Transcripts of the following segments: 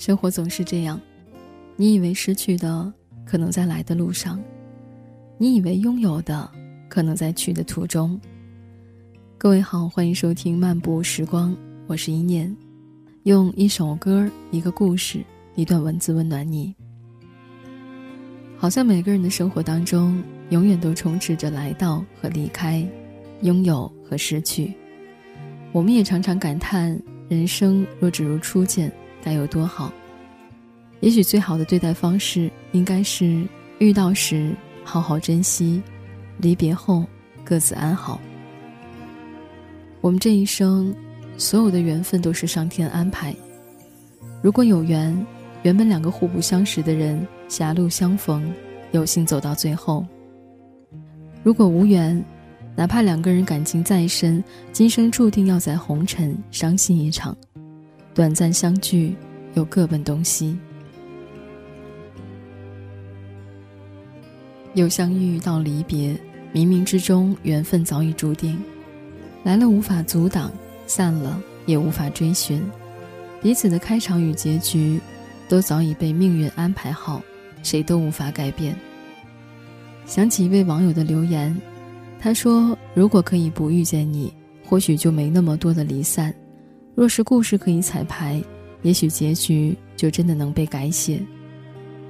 生活总是这样，你以为失去的可能在来的路上，你以为拥有的可能在去的途中。各位好，欢迎收听漫步时光，我是一念，用一首歌、一个故事、一段文字温暖你。好像每个人的生活当中，永远都充斥着来到和离开，拥有和失去。我们也常常感叹，人生若只如初见，该有多好。也许最好的对待方式，应该是遇到时好好珍惜，离别后各自安好。我们这一生，所有的缘分都是上天安排。如果有缘，原本两个互不相识的人狭路相逢，有幸走到最后；如果无缘，哪怕两个人感情再深，今生注定要在红尘伤心一场，短暂相聚，又各奔东西。又相遇到离别，冥冥之中缘分早已注定，来了无法阻挡，散了也无法追寻，彼此的开场与结局，都早已被命运安排好，谁都无法改变。想起一位网友的留言。他说：“如果可以不遇见你，或许就没那么多的离散；若是故事可以彩排，也许结局就真的能被改写。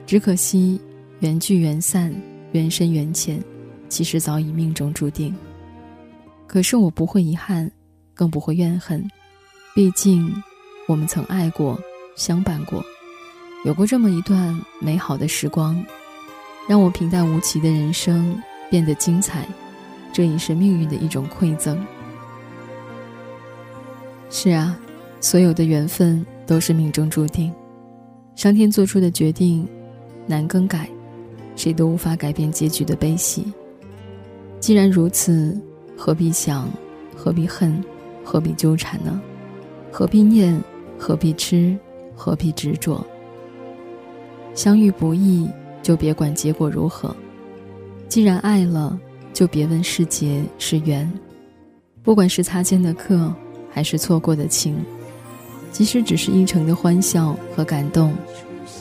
只可惜，缘聚缘散，缘深缘浅，其实早已命中注定。可是我不会遗憾，更不会怨恨，毕竟，我们曾爱过，相伴过，有过这么一段美好的时光，让我平淡无奇的人生变得精彩。”这已是命运的一种馈赠。是啊，所有的缘分都是命中注定，上天做出的决定难更改，谁都无法改变结局的悲喜。既然如此，何必想，何必恨，何必纠缠呢？何必念，何必痴，何必执着？相遇不易，就别管结果如何。既然爱了。就别问是劫是缘，不管是擦肩的客，还是错过的情，即使只是一程的欢笑和感动，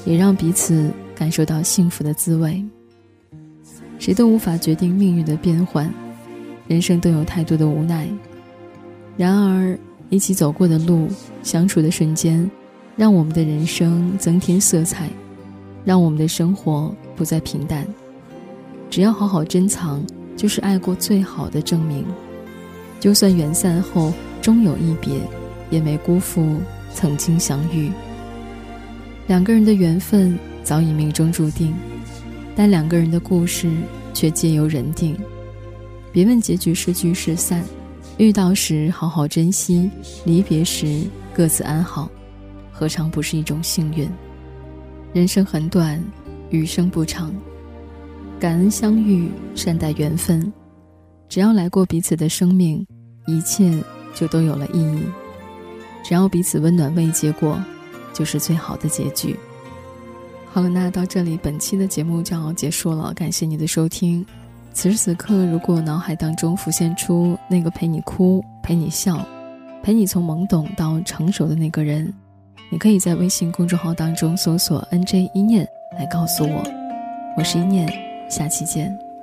也让彼此感受到幸福的滋味。谁都无法决定命运的变幻，人生都有太多的无奈。然而，一起走过的路，相处的瞬间，让我们的人生增添色彩，让我们的生活不再平淡。只要好好珍藏。就是爱过最好的证明，就算缘散后终有一别，也没辜负曾经相遇。两个人的缘分早已命中注定，但两个人的故事却皆由人定。别问结局是聚是散，遇到时好好珍惜，离别时各自安好，何尝不是一种幸运？人生很短，余生不长。感恩相遇，善待缘分。只要来过彼此的生命，一切就都有了意义。只要彼此温暖未结过，就是最好的结局。好了，那到这里，本期的节目就要结束了。感谢你的收听。此时此刻，如果脑海当中浮现出那个陪你哭、陪你笑、陪你从懵懂到成熟的那个人，你可以在微信公众号当中搜索 “nj 一念”来告诉我。我是一念。下期见。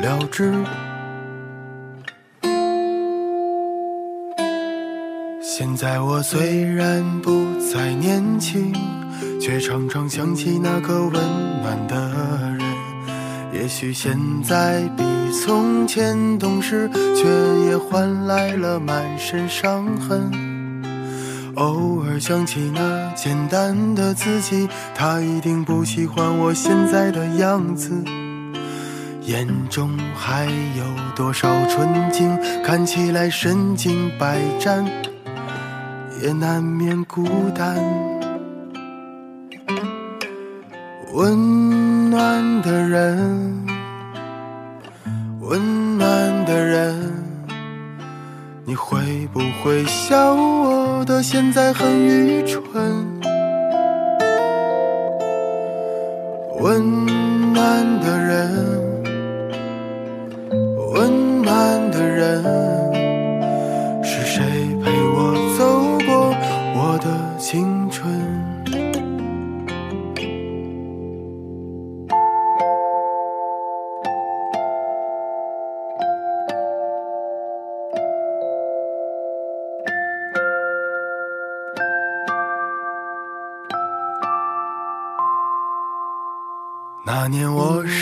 了之。现在我虽然不再年轻，却常常想起那个温暖的人。也许现在比从前懂事，却也换来了满身伤痕。偶尔想起那简单的自己，他一定不喜欢我现在的样子。眼中还有多少纯净？看起来身经百战，也难免孤单。温暖的人，温暖的人，你会不会笑我的现在很愚蠢？温暖的人，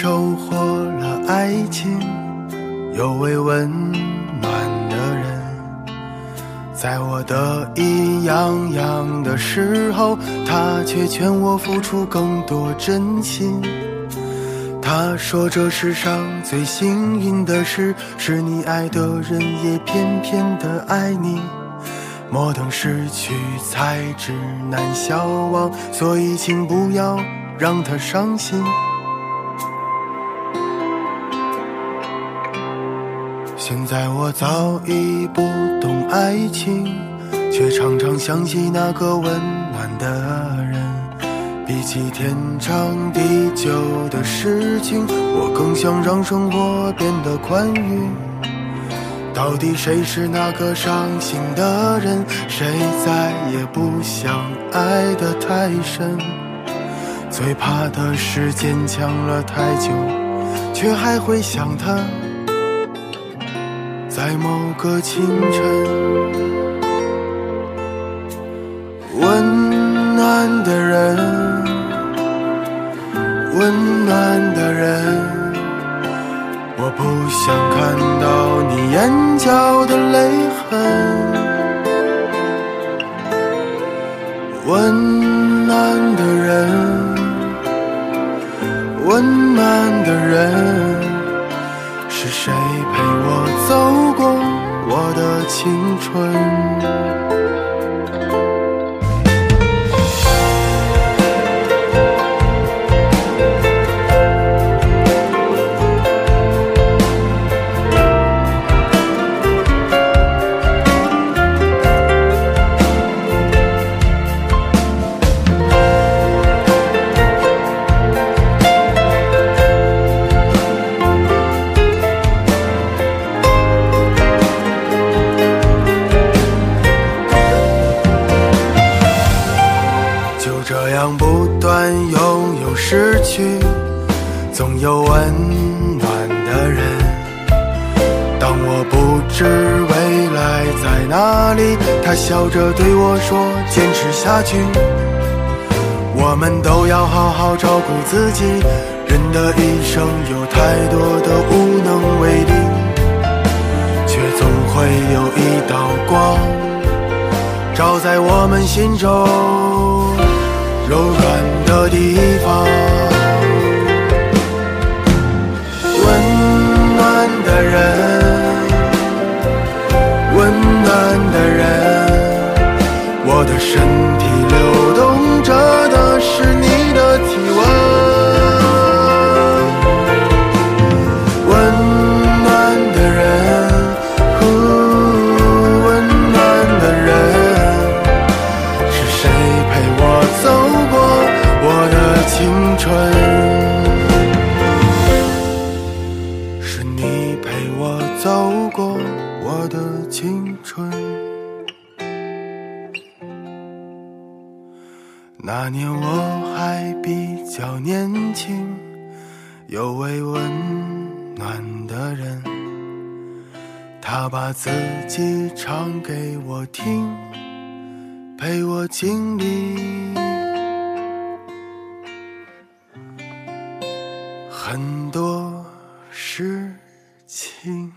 收获了爱情，有位温暖的人，在我得意洋洋的时候，他却劝我付出更多真心。他说这世上最幸运的事，是你爱的人也偏偏的爱你。莫等失去才知难消亡，所以请不要让他伤心。现在我早已不懂爱情，却常常想起那个温暖的人。比起天长地久的事情，我更想让生活变得宽裕。到底谁是那个伤心的人？谁再也不想爱得太深？最怕的是坚强了太久，却还会想他。在某个清晨，温暖的人，温暖的人，青春？拥有失去，总有温暖的人。当我不知未来在哪里，他笑着对我说：“坚持下去。”我们都要好好照顾自己。人的一生有太多的无能为力，却总会有一道光，照在我们心中。温暖的人，我的身体流动着的是你的体温。温暖的人，呼，温暖的人。是谁陪我走过我的青春？是你陪我走过那年我还比较年轻，有位温暖的人，他把自己唱给我听。陪我经历很多事情。